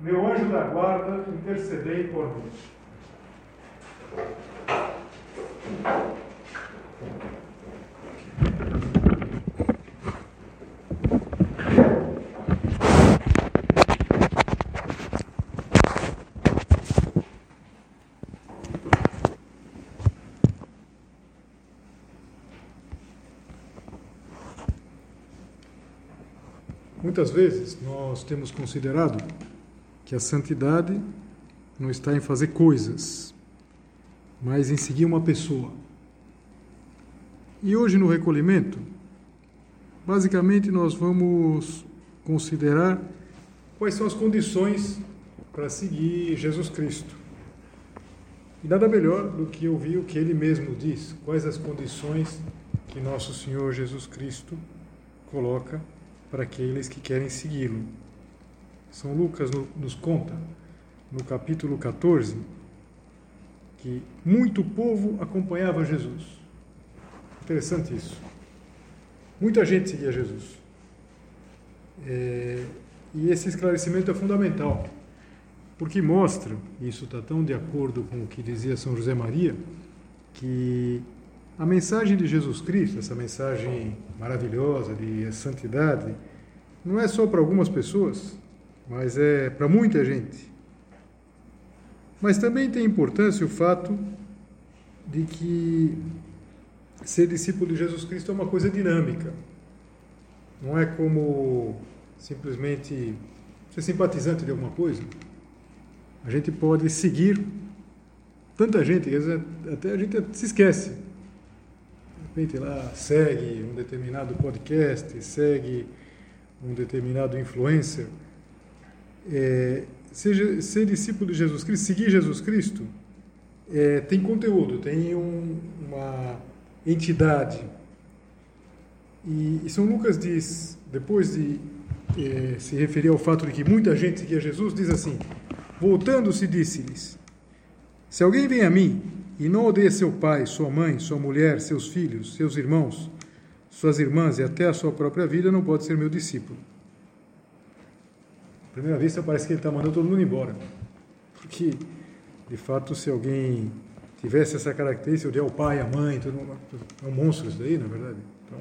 meu anjo da guarda, intercedei por mim. Muitas vezes nós temos considerado que a santidade não está em fazer coisas, mas em seguir uma pessoa. E hoje no recolhimento, basicamente nós vamos considerar quais são as condições para seguir Jesus Cristo. E nada melhor do que ouvir o que ele mesmo diz, quais as condições que nosso Senhor Jesus Cristo coloca para aqueles que querem segui-lo. São Lucas nos conta, no capítulo 14, que muito povo acompanhava Jesus. Interessante isso. Muita gente seguia Jesus. É, e esse esclarecimento é fundamental, porque mostra, e isso está tão de acordo com o que dizia São José Maria, que a mensagem de Jesus Cristo, essa mensagem maravilhosa de santidade, não é só para algumas pessoas, mas é para muita gente. Mas também tem importância o fato de que ser discípulo de Jesus Cristo é uma coisa dinâmica. Não é como simplesmente ser simpatizante de alguma coisa. A gente pode seguir tanta gente, até a gente se esquece. De repente lá segue um determinado podcast, segue um determinado influencer é, ser, ser, discípulo de Jesus Cristo, seguir Jesus Cristo, é, tem conteúdo, tem um, uma entidade. E, e, São Lucas diz, depois de é, se referir ao fato de que muita gente seguia Jesus, diz assim: Voltando-se, disse-lhes: Se alguém vem a mim e não odeia seu pai, sua mãe, sua mulher, seus filhos, seus irmãos, suas irmãs e até a sua própria vida, não pode ser meu discípulo primeira vista parece que ele está mandando todo mundo embora. Porque, de fato, se alguém tivesse essa característica, odiar o pai, a mãe, todo mundo, é um monstro isso daí, na verdade. Então,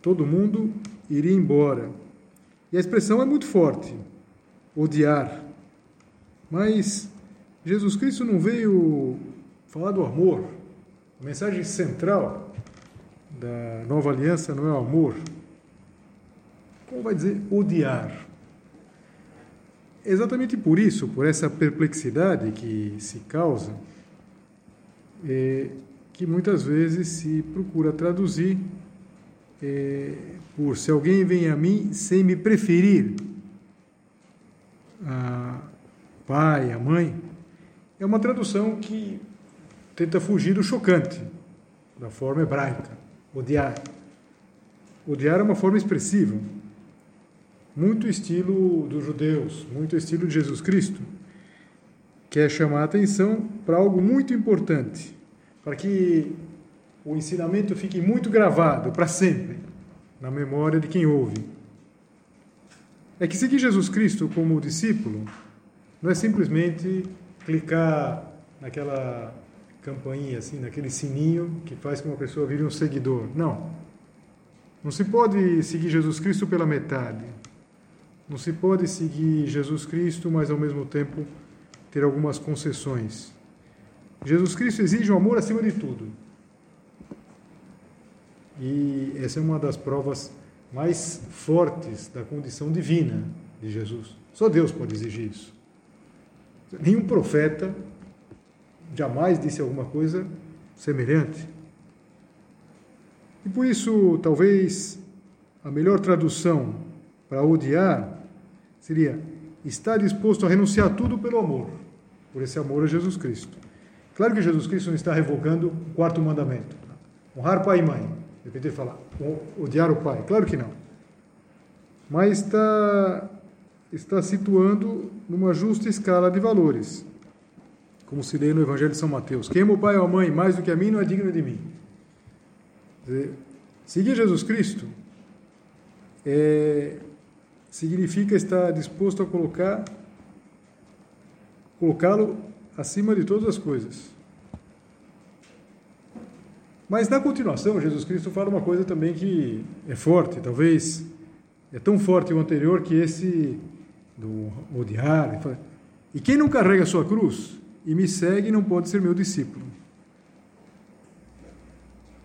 todo mundo iria embora. E a expressão é muito forte, odiar. Mas Jesus Cristo não veio falar do amor. A mensagem central da nova aliança não é o amor. Como vai dizer odiar? Exatamente por isso, por essa perplexidade que se causa, é, que muitas vezes se procura traduzir é, por se alguém vem a mim sem me preferir, a pai, a mãe, é uma tradução que tenta fugir do chocante, da forma hebraica, odiar. Odiar é uma forma expressiva, muito estilo dos judeus, muito estilo de Jesus Cristo, quer chamar a atenção para algo muito importante, para que o ensinamento fique muito gravado para sempre na memória de quem ouve. É que seguir Jesus Cristo como discípulo não é simplesmente clicar naquela campainha assim, naquele sininho que faz com que uma pessoa vire um seguidor. Não. Não se pode seguir Jesus Cristo pela metade. Não se pode seguir Jesus Cristo, mas ao mesmo tempo ter algumas concessões. Jesus Cristo exige o amor acima de tudo. E essa é uma das provas mais fortes da condição divina de Jesus. Só Deus pode exigir isso. Nenhum profeta jamais disse alguma coisa semelhante. E por isso, talvez a melhor tradução para odiar seria está disposto a renunciar tudo pelo amor, por esse amor a Jesus Cristo. Claro que Jesus Cristo não está revogando o quarto mandamento. Honrar pai e mãe. De repente ele fala, odiar o pai. Claro que não. Mas está, está situando numa justa escala de valores. Como se lê no Evangelho de São Mateus. Quem ama o pai ou a mãe mais do que a mim não é digno de mim. Dizer, seguir Jesus Cristo é, significa estar disposto a colocar colocá-lo acima de todas as coisas. Mas na continuação, Jesus Cristo fala uma coisa também que é forte, talvez é tão forte o anterior que esse do odiar. E quem não carrega a sua cruz e me segue não pode ser meu discípulo.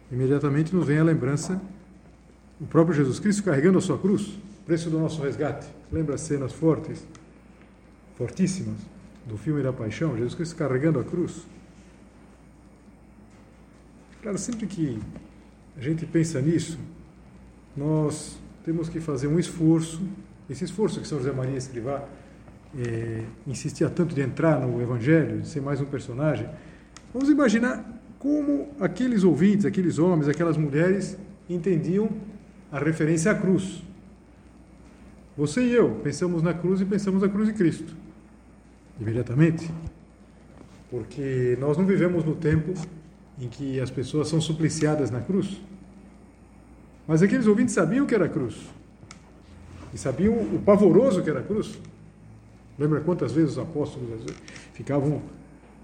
Imediatamente nos vem a lembrança o próprio Jesus Cristo carregando a sua cruz, preço do nosso resgate. Lembra as cenas fortes, fortíssimas do filme da Paixão, Jesus Cristo carregando a cruz. Claro, sempre que a gente pensa nisso, nós temos que fazer um esforço. Esse esforço que São José Maria Escrivá é, insistia tanto de entrar no Evangelho, de ser mais um personagem. Vamos imaginar como aqueles ouvintes, aqueles homens, aquelas mulheres entendiam a referência à cruz. Você e eu pensamos na cruz e pensamos na cruz de Cristo, imediatamente, porque nós não vivemos no tempo em que as pessoas são supliciadas na cruz. Mas aqueles ouvintes sabiam que era cruz. E sabiam o pavoroso que era cruz. Lembra quantas vezes os apóstolos ficavam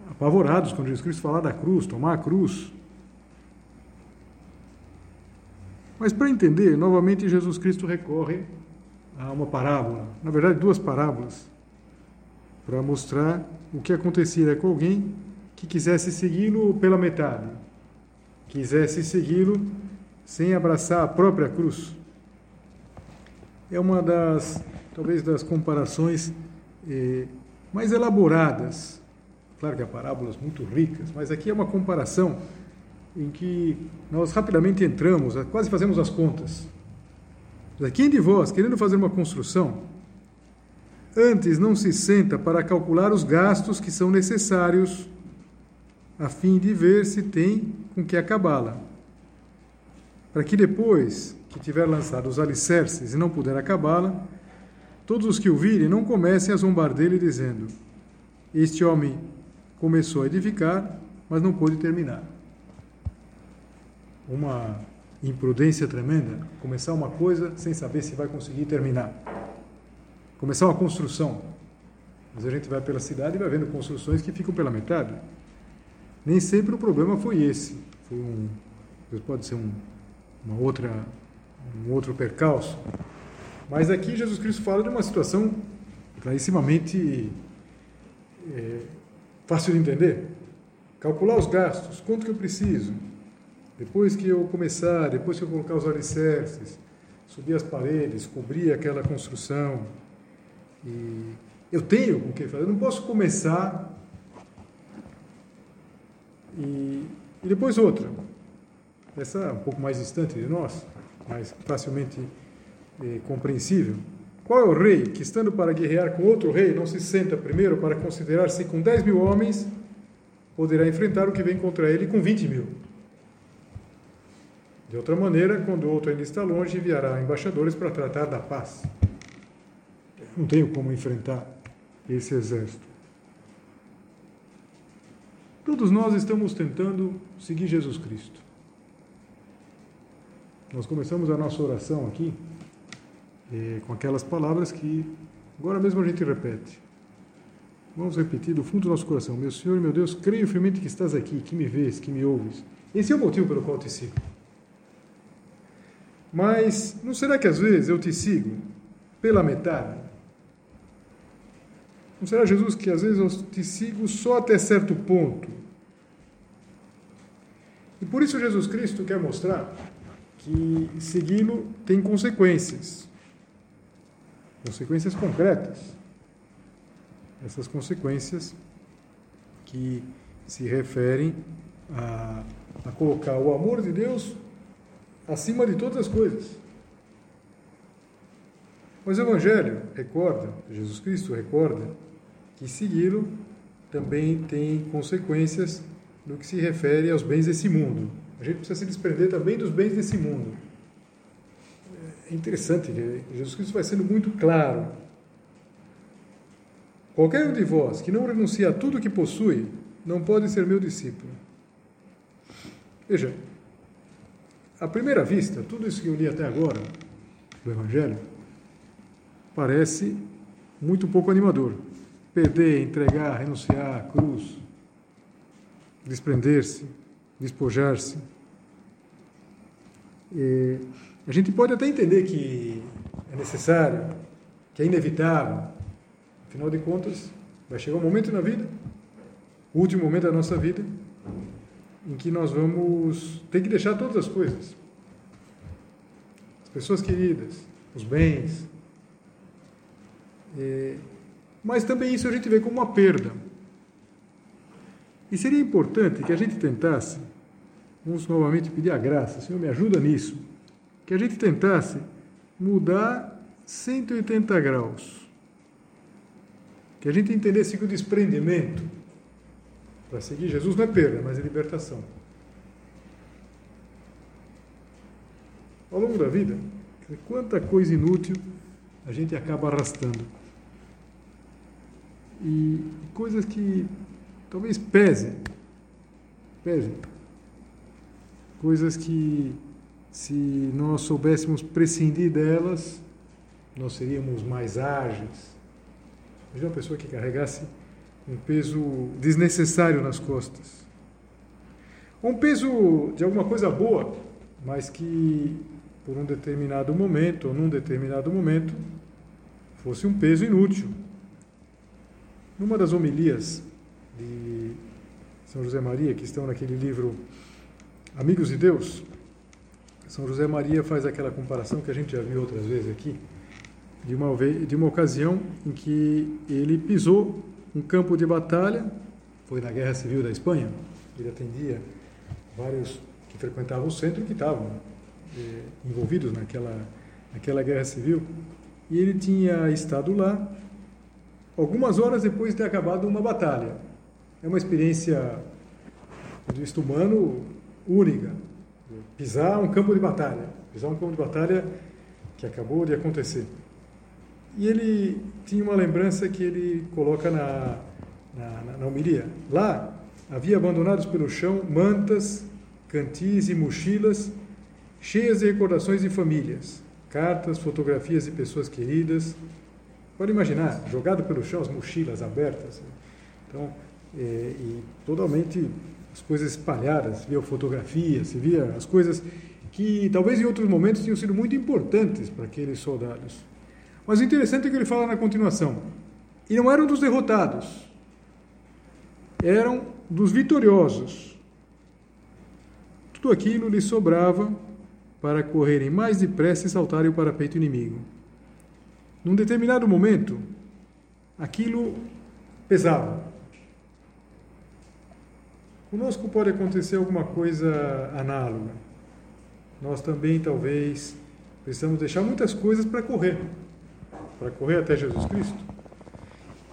apavorados quando Jesus Cristo falava da cruz, tomar a cruz. Mas para entender, novamente Jesus Cristo recorre a uma parábola, na verdade duas parábolas, para mostrar o que acontecia com alguém que quisesse segui-lo pela metade, quisesse segui-lo sem abraçar a própria cruz. É uma das, talvez, das comparações eh, mais elaboradas. Claro que há parábolas muito ricas, mas aqui é uma comparação em que nós rapidamente entramos, quase fazemos as contas. Quem de vós, querendo fazer uma construção, antes não se senta para calcular os gastos que são necessários a fim de ver se tem com que acabá-la? Para que depois que tiver lançado os alicerces e não puder acabá-la, todos os que o virem não comecem a zombar dele, dizendo: Este homem começou a edificar, mas não pôde terminar uma imprudência tremenda começar uma coisa sem saber se vai conseguir terminar. Começar uma construção. Mas a gente vai pela cidade e vai vendo construções que ficam pela metade. Nem sempre o problema foi esse. Foi um, pode ser um, uma outra, um outro percalço. Mas aqui Jesus Cristo fala de uma situação clarissimamente é, fácil de entender. Calcular os gastos, quanto que eu preciso, depois que eu começar, depois que eu colocar os alicerces, subir as paredes, cobrir aquela construção, e eu tenho com que fazer, eu não posso começar e, e depois outra. Essa é um pouco mais distante de nós, mais facilmente eh, compreensível. Qual é o rei que, estando para guerrear com outro rei, não se senta primeiro para considerar se com 10 mil homens poderá enfrentar o que vem contra ele com 20 mil? De outra maneira, quando o outro ainda está longe, enviará embaixadores para tratar da paz. Não tenho como enfrentar esse exército. Todos nós estamos tentando seguir Jesus Cristo. Nós começamos a nossa oração aqui eh, com aquelas palavras que agora mesmo a gente repete. Vamos repetir do fundo do nosso coração. Meu Senhor meu Deus, creio firmemente que estás aqui, que me vês, que me ouves. Esse é o motivo pelo qual te sigo. Mas não será que às vezes eu te sigo pela metade? Não será, Jesus, que às vezes eu te sigo só até certo ponto? E por isso Jesus Cristo quer mostrar que segui-lo tem consequências. Consequências concretas. Essas consequências que se referem a, a colocar o amor de Deus acima de todas as coisas. Mas o Evangelho recorda, Jesus Cristo recorda, que segui-lo também tem consequências no que se refere aos bens desse mundo. A gente precisa se desprender também dos bens desse mundo. É interessante, Jesus Cristo vai sendo muito claro. Qualquer um de vós que não renuncia a tudo que possui, não pode ser meu discípulo. Veja, à primeira vista, tudo isso que eu li até agora do Evangelho parece muito pouco animador. Perder, entregar, renunciar, cruz, desprender-se, despojar-se. a gente pode até entender que é necessário, que é inevitável. Afinal de contas, vai chegar um momento na vida, o último momento da nossa vida, em que nós vamos ter que deixar todas as coisas. As pessoas queridas, os bens. mas também isso a gente vê como uma perda. E seria importante que a gente tentasse, vamos novamente pedir a graça, Senhor, me ajuda nisso, que a gente tentasse mudar 180 graus. Que a gente entendesse que o desprendimento para seguir Jesus não é perda, mas é libertação. Ao longo da vida, quanta coisa inútil a gente acaba arrastando. E coisas que talvez pesem. Pesem. Coisas que, se nós soubéssemos prescindir delas, nós seríamos mais ágeis. Veja uma pessoa que carregasse um peso desnecessário nas costas. Um peso de alguma coisa boa, mas que por um determinado momento ou num determinado momento fosse um peso inútil. Numa das homilias de São José Maria, que estão naquele livro Amigos de Deus, São José Maria faz aquela comparação que a gente já viu outras vezes aqui, de uma, de uma ocasião em que ele pisou um campo de batalha, foi na Guerra Civil da Espanha, ele atendia vários que frequentavam o centro que estavam eh, envolvidos naquela, naquela Guerra Civil, e ele tinha estado lá algumas horas depois de ter acabado uma batalha. É uma experiência do vista humano única. Pisar um campo de batalha, pisar um campo de batalha que acabou de acontecer. E ele tinha uma lembrança que ele coloca na, na, na, homilia. Lá havia abandonados pelo chão mantas, cantis e mochilas cheias de recordações de famílias, cartas, fotografias de pessoas queridas. Pode imaginar, jogado pelo chão, as mochilas abertas. Então, é, e totalmente as coisas espalhadas, via fotografias, se via as coisas que talvez em outros momentos tinham sido muito importantes para aqueles soldados. Mas o interessante é que ele fala na continuação. E não eram dos derrotados, eram dos vitoriosos. Tudo aquilo lhe sobrava para correrem mais depressa e saltarem o parapeito inimigo. Num determinado momento, aquilo pesava. Conosco pode acontecer alguma coisa análoga. Nós também, talvez, precisamos deixar muitas coisas para correr para correr até Jesus Cristo.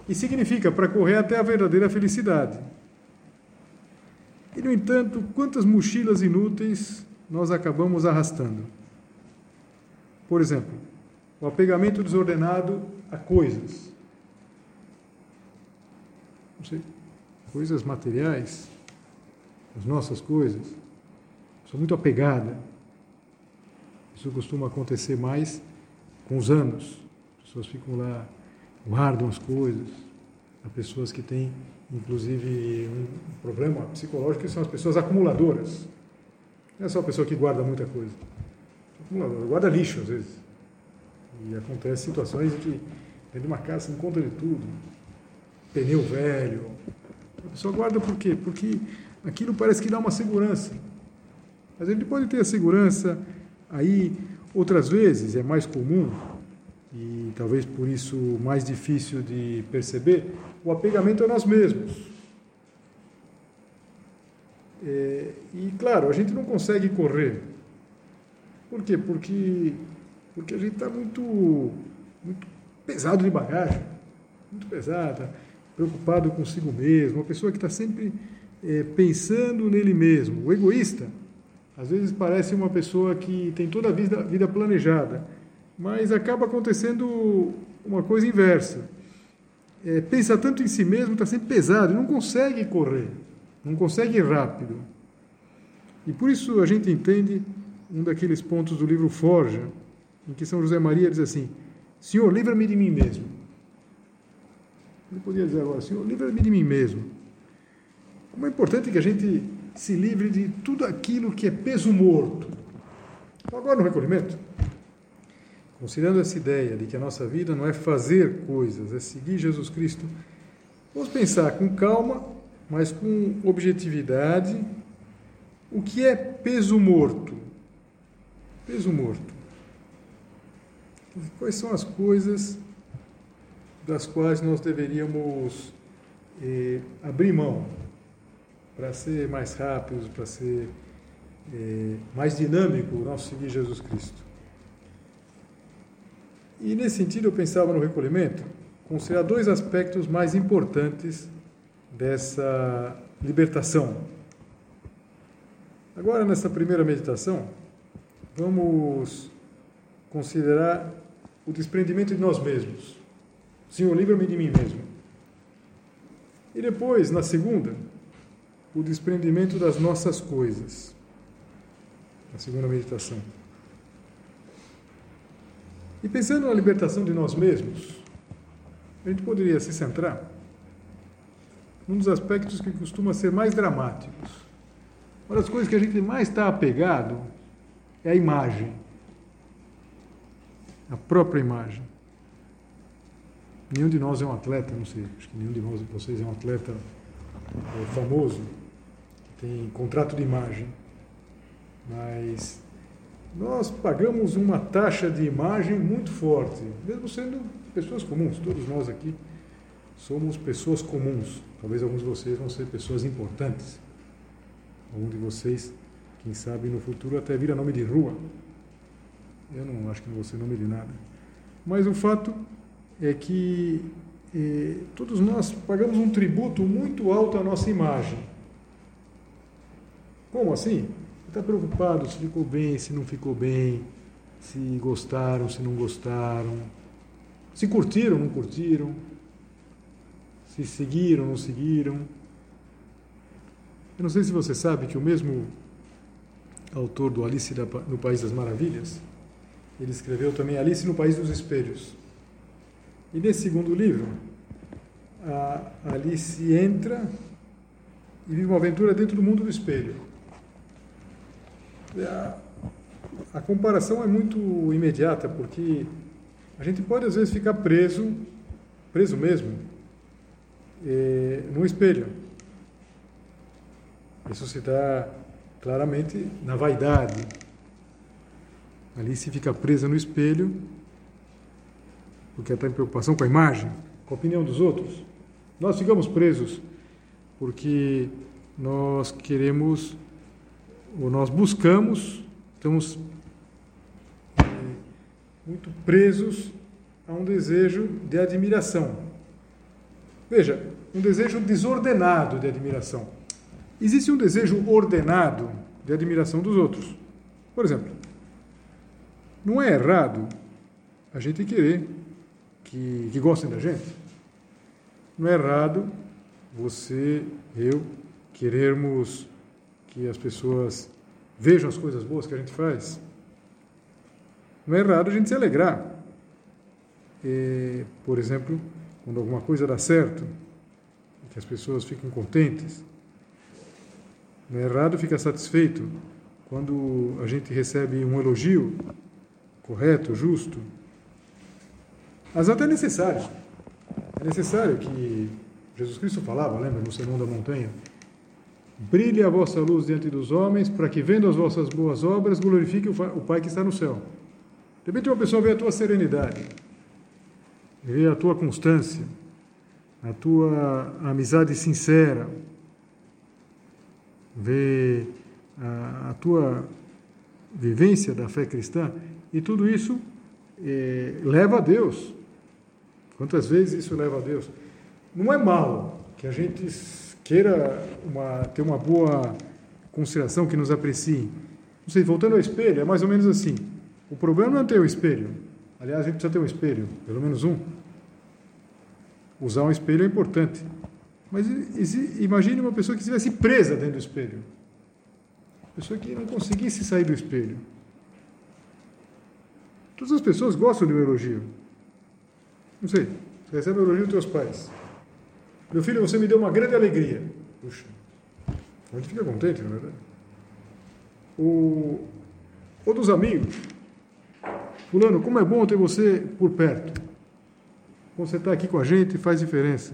E significa para correr até a verdadeira felicidade. E, no entanto, quantas mochilas inúteis nós acabamos arrastando? Por exemplo, o apegamento desordenado a coisas. Não sei, coisas materiais, as nossas coisas. Sou muito apegada. Isso costuma acontecer mais com os anos pessoas ficam lá, guardam as coisas. Há pessoas que têm, inclusive, um problema psicológico, que são as pessoas acumuladoras. Não é só a pessoa que guarda muita coisa. Acumuladora, guarda lixo, às vezes. E acontece situações em que, dentro de uma casa, se encontra de tudo. Pneu velho. A pessoa guarda por quê? Porque aquilo parece que dá uma segurança. Mas ele pode ter a segurança aí, outras vezes, é mais comum, e talvez por isso mais difícil de perceber, o apegamento a nós mesmos. É, e claro, a gente não consegue correr. Por quê? Porque, porque a gente está muito muito pesado de bagagem, muito pesada, preocupado consigo mesmo, uma pessoa que está sempre é, pensando nele mesmo. O egoísta, às vezes parece uma pessoa que tem toda a vida, vida planejada, mas acaba acontecendo uma coisa inversa. É, pensa tanto em si mesmo, está sempre pesado, não consegue correr, não consegue ir rápido. E por isso a gente entende um daqueles pontos do livro Forja, em que São José Maria diz assim: Senhor, livra-me de mim mesmo. Ele podia dizer agora: Senhor, livra-me de mim mesmo. Como é importante que a gente se livre de tudo aquilo que é peso morto. Agora no recolhimento, considerando essa ideia de que a nossa vida não é fazer coisas, é seguir Jesus Cristo, vamos pensar com calma, mas com objetividade, o que é peso morto. Peso morto. Quais são as coisas das quais nós deveríamos eh, abrir mão? para ser mais rápidos, para ser é, mais dinâmico o nosso seguir Jesus Cristo. E nesse sentido eu pensava no recolhimento, considerar dois aspectos mais importantes dessa libertação. Agora, nessa primeira meditação, vamos considerar o desprendimento de nós mesmos. Senhor, livra-me de mim mesmo. E depois, na segunda, o desprendimento das nossas coisas. A segunda meditação. E pensando na libertação de nós mesmos, a gente poderia se centrar num dos aspectos que costuma ser mais dramáticos. Uma das coisas que a gente mais está apegado é a imagem. A própria imagem. Nenhum de nós é um atleta, não sei, acho que nenhum de nós, vocês é um atleta é, famoso tem contrato de imagem, mas nós pagamos uma taxa de imagem muito forte, mesmo sendo pessoas comuns. Todos nós aqui somos pessoas comuns. Talvez alguns de vocês vão ser pessoas importantes. Algum de vocês, quem sabe no futuro até vira nome de rua. Eu não acho que não vou ser nome de nada. Mas o fato é que eh, todos nós pagamos um tributo muito alto à nossa imagem. Como assim? Está preocupado se ficou bem, se não ficou bem, se gostaram, se não gostaram, se curtiram, não curtiram, se seguiram, não seguiram. Eu não sei se você sabe que o mesmo autor do Alice no País das Maravilhas, ele escreveu também Alice no País dos Espelhos. E nesse segundo livro, a Alice entra e vive uma aventura dentro do mundo do espelho a, a comparação é muito imediata, porque a gente pode às vezes ficar preso, preso mesmo, é, no espelho. Isso se dá claramente na vaidade. Ali se fica presa no espelho, porque está em preocupação com a imagem, com a opinião dos outros. Nós ficamos presos porque nós queremos ou nós buscamos, estamos é, muito presos a um desejo de admiração. Veja, um desejo desordenado de admiração. Existe um desejo ordenado de admiração dos outros. Por exemplo, não é errado a gente querer que, que gostem da gente. Não é errado você, eu, querermos que as pessoas vejam as coisas boas que a gente faz. Não é errado a gente se alegrar. E, por exemplo, quando alguma coisa dá certo, que as pessoas fiquem contentes. Não é errado ficar satisfeito quando a gente recebe um elogio correto, justo. Mas até é necessário. É necessário que Jesus Cristo falava, lembra, no Sermão da Montanha, Brilhe a vossa luz diante dos homens, para que, vendo as vossas boas obras, glorifique o Pai que está no céu. De repente, uma pessoa vê a tua serenidade, vê a tua constância, a tua amizade sincera, vê a, a tua vivência da fé cristã, e tudo isso é, leva a Deus Quantas vezes isso leva a Deus? Não é mal que a gente queira uma, ter uma boa consideração, que nos aprecie. Não sei, voltando ao espelho, é mais ou menos assim. O problema não é ter o espelho. Aliás, a gente precisa ter um espelho, pelo menos um. Usar um espelho é importante. Mas imagine uma pessoa que estivesse presa dentro do espelho. Pessoa que não conseguisse sair do espelho. Todas as pessoas gostam de um elogio. Não sei, você recebe um elogio dos teus pais. Meu filho, você me deu uma grande alegria. Puxa, a gente fica contente, não é verdade? O, dos amigos. Fulano, como é bom ter você por perto. Você está aqui com a gente, faz diferença.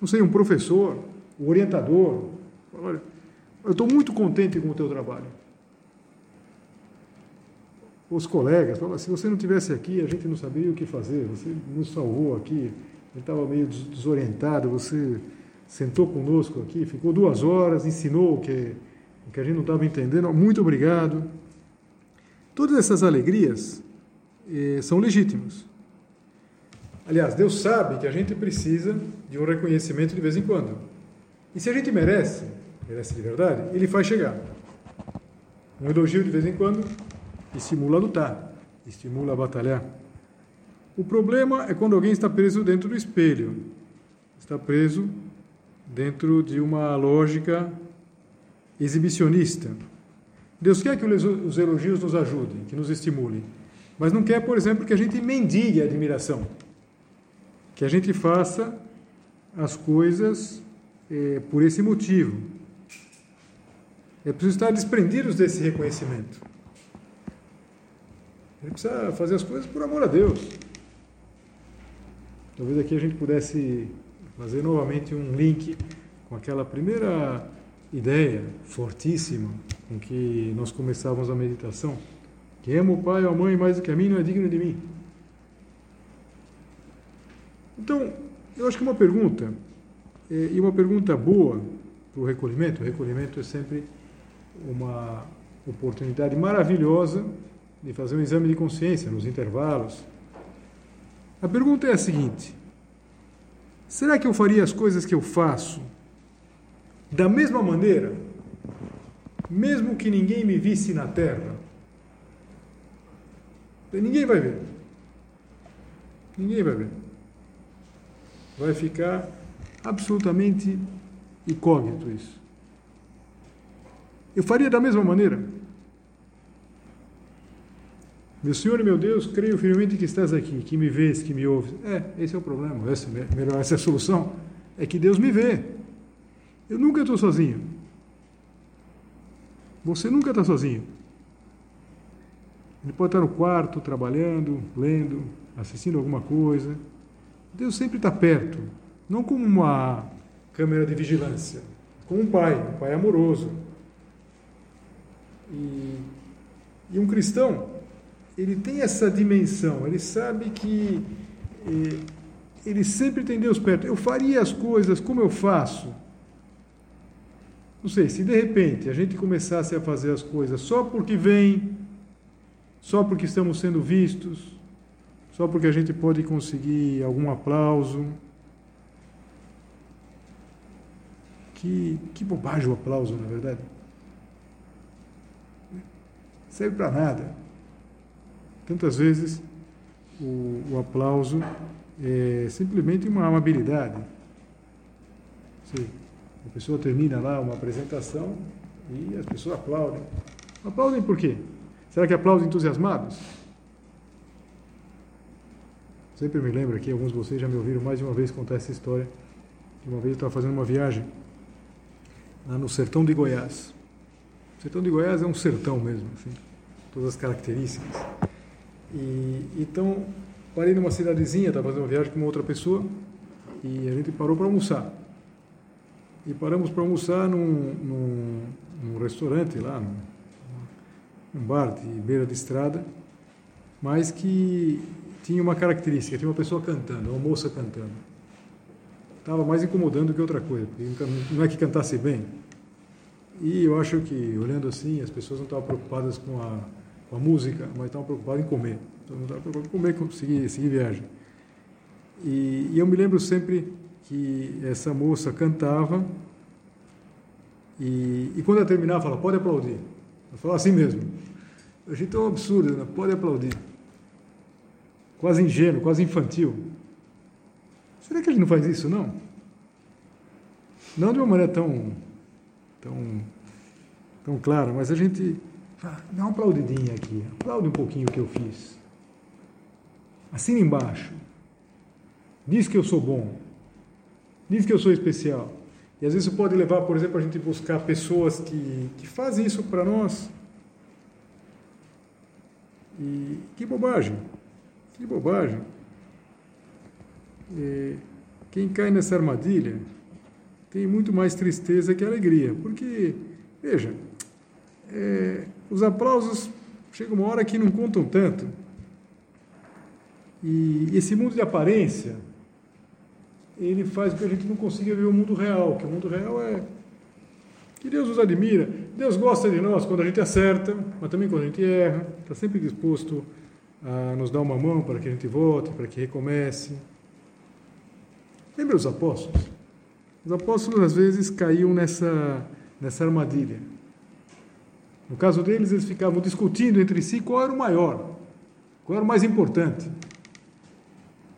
Não sei, um professor, um orientador. Olha, eu estou muito contente com o teu trabalho. Os colegas falam, se você não tivesse aqui, a gente não saberia o que fazer. Você nos salvou aqui. Estava meio desorientado. Você sentou conosco aqui, ficou duas horas, ensinou o que, o que a gente não estava entendendo. Muito obrigado. Todas essas alegrias eh, são legítimas. Aliás, Deus sabe que a gente precisa de um reconhecimento de vez em quando. E se a gente merece, merece de verdade, ele faz chegar. Um elogio de vez em quando estimula a lutar, estimula a batalhar. O problema é quando alguém está preso dentro do espelho, está preso dentro de uma lógica exibicionista. Deus quer que os elogios nos ajudem, que nos estimulem, mas não quer, por exemplo, que a gente mendigue a admiração que a gente faça as coisas é, por esse motivo. É preciso estar desprendidos desse reconhecimento. Ele precisa fazer as coisas por amor a Deus. Talvez aqui a gente pudesse fazer novamente um link com aquela primeira ideia fortíssima com que nós começávamos a meditação. Quem ama o pai ou a mãe mais do que a mim não é digno de mim. Então, eu acho que uma pergunta, é, e uma pergunta boa para o recolhimento, o recolhimento é sempre uma oportunidade maravilhosa de fazer um exame de consciência nos intervalos. A pergunta é a seguinte: será que eu faria as coisas que eu faço da mesma maneira, mesmo que ninguém me visse na terra? Ninguém vai ver. Ninguém vai ver vai ficar absolutamente incógnito isso. Eu faria da mesma maneira. Meu Senhor e meu Deus, creio firmemente que estás aqui, que me vês, que me ouves. É, esse é o problema, essa, melhor, essa é a solução. É que Deus me vê. Eu nunca estou sozinho. Você nunca está sozinho. Ele pode estar no quarto, trabalhando, lendo, assistindo alguma coisa, Deus sempre está perto, não como uma câmera de vigilância, como um pai, um pai amoroso. E, e um cristão, ele tem essa dimensão, ele sabe que eh, ele sempre tem Deus perto. Eu faria as coisas como eu faço. Não sei, se de repente a gente começasse a fazer as coisas só porque vem, só porque estamos sendo vistos, só porque a gente pode conseguir algum aplauso. Que, que bobagem o aplauso, na verdade. Serve para nada. Tantas vezes o, o, aplauso é simplesmente uma amabilidade. Sei, a pessoa termina lá uma apresentação e as pessoas aplaudem. Aplaudem por quê? Será que aplaudem entusiasmados? Sempre me lembro aqui, alguns de vocês já me ouviram mais de uma vez contar essa história. Uma vez eu estava fazendo uma viagem lá no sertão de Goiás. O sertão de Goiás é um sertão mesmo, assim, todas as características. E então parei numa cidadezinha, estava fazendo uma viagem com uma outra pessoa e a gente parou para almoçar. E paramos para almoçar num, num, num, restaurante lá, num, num bar de beira de estrada, mas que tinha uma característica, tinha uma pessoa cantando, uma moça cantando. Estava mais incomodando que outra coisa, porque não é que cantasse bem. E eu acho que, olhando assim, as pessoas não estavam preocupadas com a, com a música, mas estavam preocupadas em comer. Então, não estavam preocupadas em comer, seguir, seguir viagem. E, e eu me lembro sempre que essa moça cantava e, e quando ela terminava, falava, pode aplaudir. Eu falava assim mesmo. Eu achei tão absurdo, né? pode aplaudir. Quase ingênuo, quase infantil. Será que a gente não faz isso, não? Não de uma maneira tão, tão, tão clara, mas a gente fala, dá uma aplaudidinha aqui, aplaude um pouquinho o que eu fiz. Assina embaixo. Diz que eu sou bom. Diz que eu sou especial. E às vezes isso pode levar, por exemplo, a gente buscar pessoas que, que fazem isso para nós. E que bobagem. Que bobagem. É, quem cai nessa armadilha tem muito mais tristeza que alegria. Porque, veja, é, os aplausos chega uma hora que não contam tanto. E esse mundo de aparência, ele faz com que a gente não consiga ver o mundo real, que o mundo real é que Deus nos admira, Deus gosta de nós quando a gente acerta, mas também quando a gente erra, está sempre disposto a nos dar uma mão para que a gente volte, para que recomece. Lembra os apóstolos? Os apóstolos às vezes caíam nessa, nessa armadilha. No caso deles, eles ficavam discutindo entre si qual era o maior, qual era o mais importante.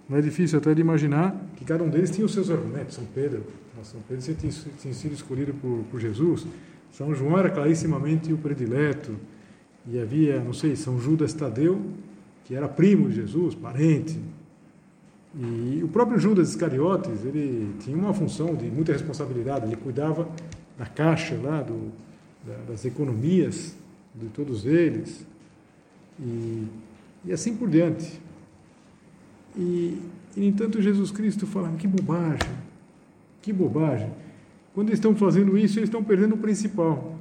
Não é difícil até de imaginar que cada um deles tinha os seus argumentos. São Pedro, São Pedro tinha, sido escolhido por, por Jesus. São João era clarissimamente o predileto. E havia, não sei, São Judas Tadeu, que era primo de Jesus, parente. E o próprio Judas Iscariotes, ele tinha uma função de muita responsabilidade. Ele cuidava da caixa lá, do, das economias de todos eles. E, e assim por diante. E, e, no entanto, Jesus Cristo fala: que bobagem, que bobagem. Quando eles estão fazendo isso, eles estão perdendo o principal.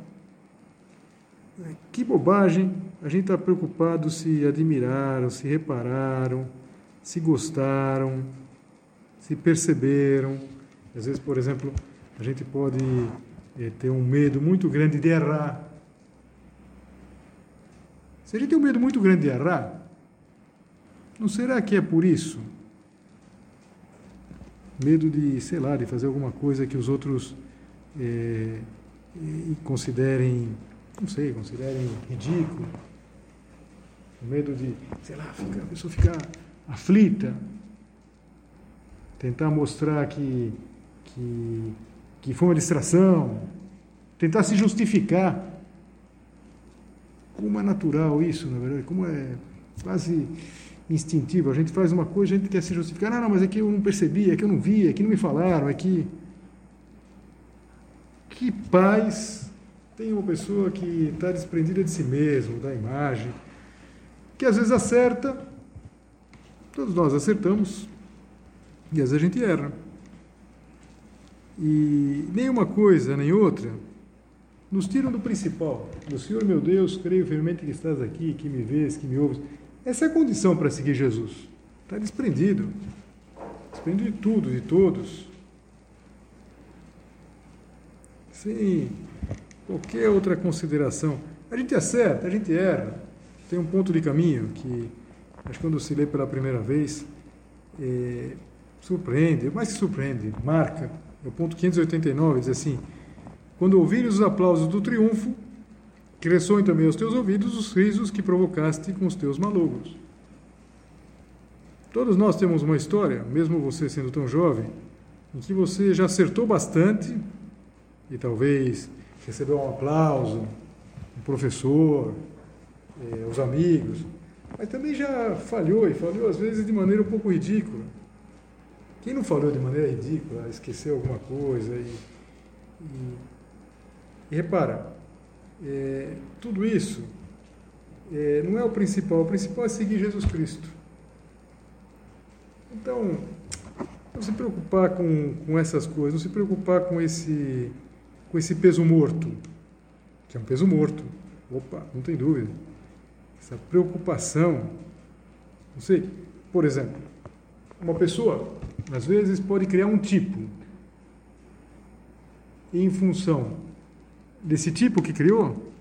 Que bobagem a gente está preocupado se admiraram, se repararam, se gostaram, se perceberam. Às vezes, por exemplo, a gente pode é, ter um medo muito grande de errar. Se gente tem um medo muito grande de errar, não será que é por isso? Medo de, sei lá, de fazer alguma coisa que os outros é, considerem, não sei, considerem ridículo. Medo de, sei lá, ficar, a pessoa ficar aflita. Tentar mostrar que, que, que foi uma distração. Tentar se justificar. Como é natural isso, na verdade? Como é quase instintivo. A gente faz uma coisa, a gente quer se justificar. Não, não, mas é que eu não percebi, é que eu não vi, é que não me falaram, é que. Que paz tem uma pessoa que está desprendida de si mesmo, da imagem, que às vezes acerta, todos nós acertamos, e às vezes a gente erra. E nem uma coisa, nem outra nos tiram do principal. Do Senhor meu Deus, creio firmemente que estás aqui, que me vês, que me ouves. Essa é a condição para seguir Jesus. Está desprendido. Desprendido de tudo, de todos. Sem qualquer outra consideração. A gente acerta, a gente erra. Tem um ponto de caminho que, acho que quando se lê pela primeira vez, é, surpreende, mais que surpreende, marca. É o ponto 589, diz assim: Quando ouvires os aplausos do triunfo, ressoem também aos teus ouvidos os risos que provocaste com os teus malogros. Todos nós temos uma história, mesmo você sendo tão jovem, em que você já acertou bastante e talvez recebeu um aplauso, um professor, eh, os amigos, mas também já falhou e falhou às vezes de maneira um pouco ridícula. Quem não falhou de maneira ridícula, esqueceu alguma coisa e, e, e repara, é, tudo isso é, não é o principal. O principal é seguir Jesus Cristo. Então, não se preocupar com, com essas coisas, não se preocupar com esse, com esse peso morto, que é um peso morto. Opa, não tem dúvida. Essa preocupação, não sei, por exemplo, uma pessoa, às vezes, pode criar um tipo em função desse tipo que criou,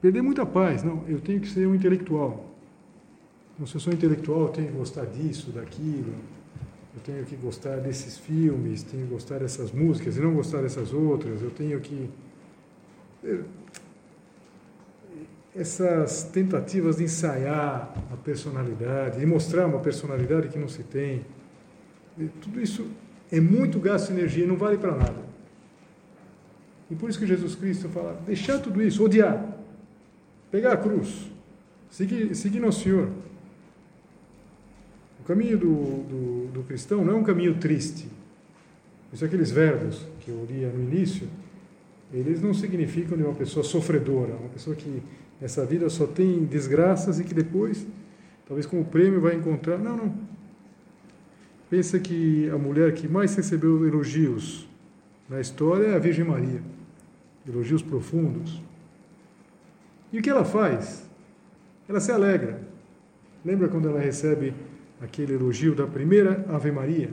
perder muita paz. Não, eu tenho que ser um intelectual. Não, se eu sou intelectual, eu tenho que gostar disso, daquilo. eu tenho que gostar desses filmes, tenho que gostar dessas músicas e não gostar dessas outras, eu tenho que. Essas tentativas de ensaiar a personalidade, de mostrar uma personalidade que não se tem, tudo isso é muito gasto de energia não vale para nada. E por isso que Jesus Cristo fala: deixar tudo isso, odiar, pegar a cruz, seguir, seguir nosso Senhor. O caminho do, do, do cristão não é um caminho triste. Isso aqueles verbos que eu li no início, eles não significam de uma pessoa sofredora, uma pessoa que nessa vida só tem desgraças e que depois, talvez como prêmio, vai encontrar. Não, não. Pensa que a mulher que mais recebeu elogios na história é a Virgem Maria. Elogios profundos. E o que ela faz? Ela se alegra. Lembra quando ela recebe aquele elogio da primeira Ave Maria.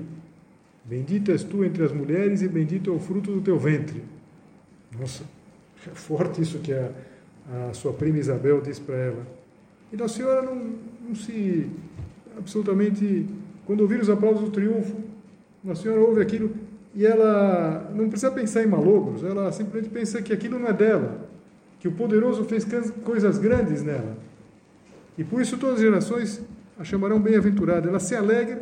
Bendita és tu entre as mulheres e bendito é o fruto do teu ventre. Nossa, é forte isso que a, a sua prima Isabel diz para ela. E Nossa Senhora não, não se. absolutamente. Quando ouvir os aplausos do triunfo, Nossa Senhora ouve aquilo e ela não precisa pensar em malogros, ela simplesmente pensa que aquilo não é dela, que o poderoso fez coisas grandes nela. E por isso todas as gerações a chamarão bem-aventurada. Ela se alegra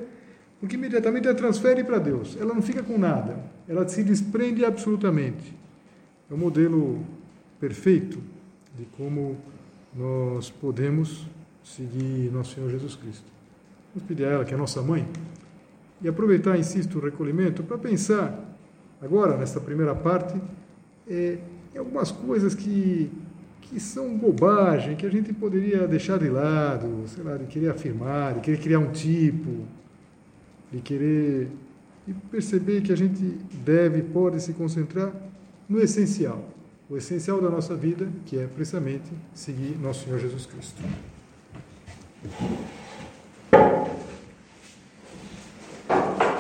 porque imediatamente ela transfere para Deus. Ela não fica com nada, ela se desprende absolutamente. É um modelo perfeito de como nós podemos seguir nosso Senhor Jesus Cristo. Vamos pedir a ela, que é a nossa mãe, e aproveitar, insisto, o recolhimento para pensar, agora, nesta primeira parte, é, em algumas coisas que que são bobagem, que a gente poderia deixar de lado, sei lá, de querer afirmar, de querer criar um tipo, de querer e perceber que a gente deve, pode se concentrar no essencial, o essencial da nossa vida, que é precisamente seguir nosso Senhor Jesus Cristo.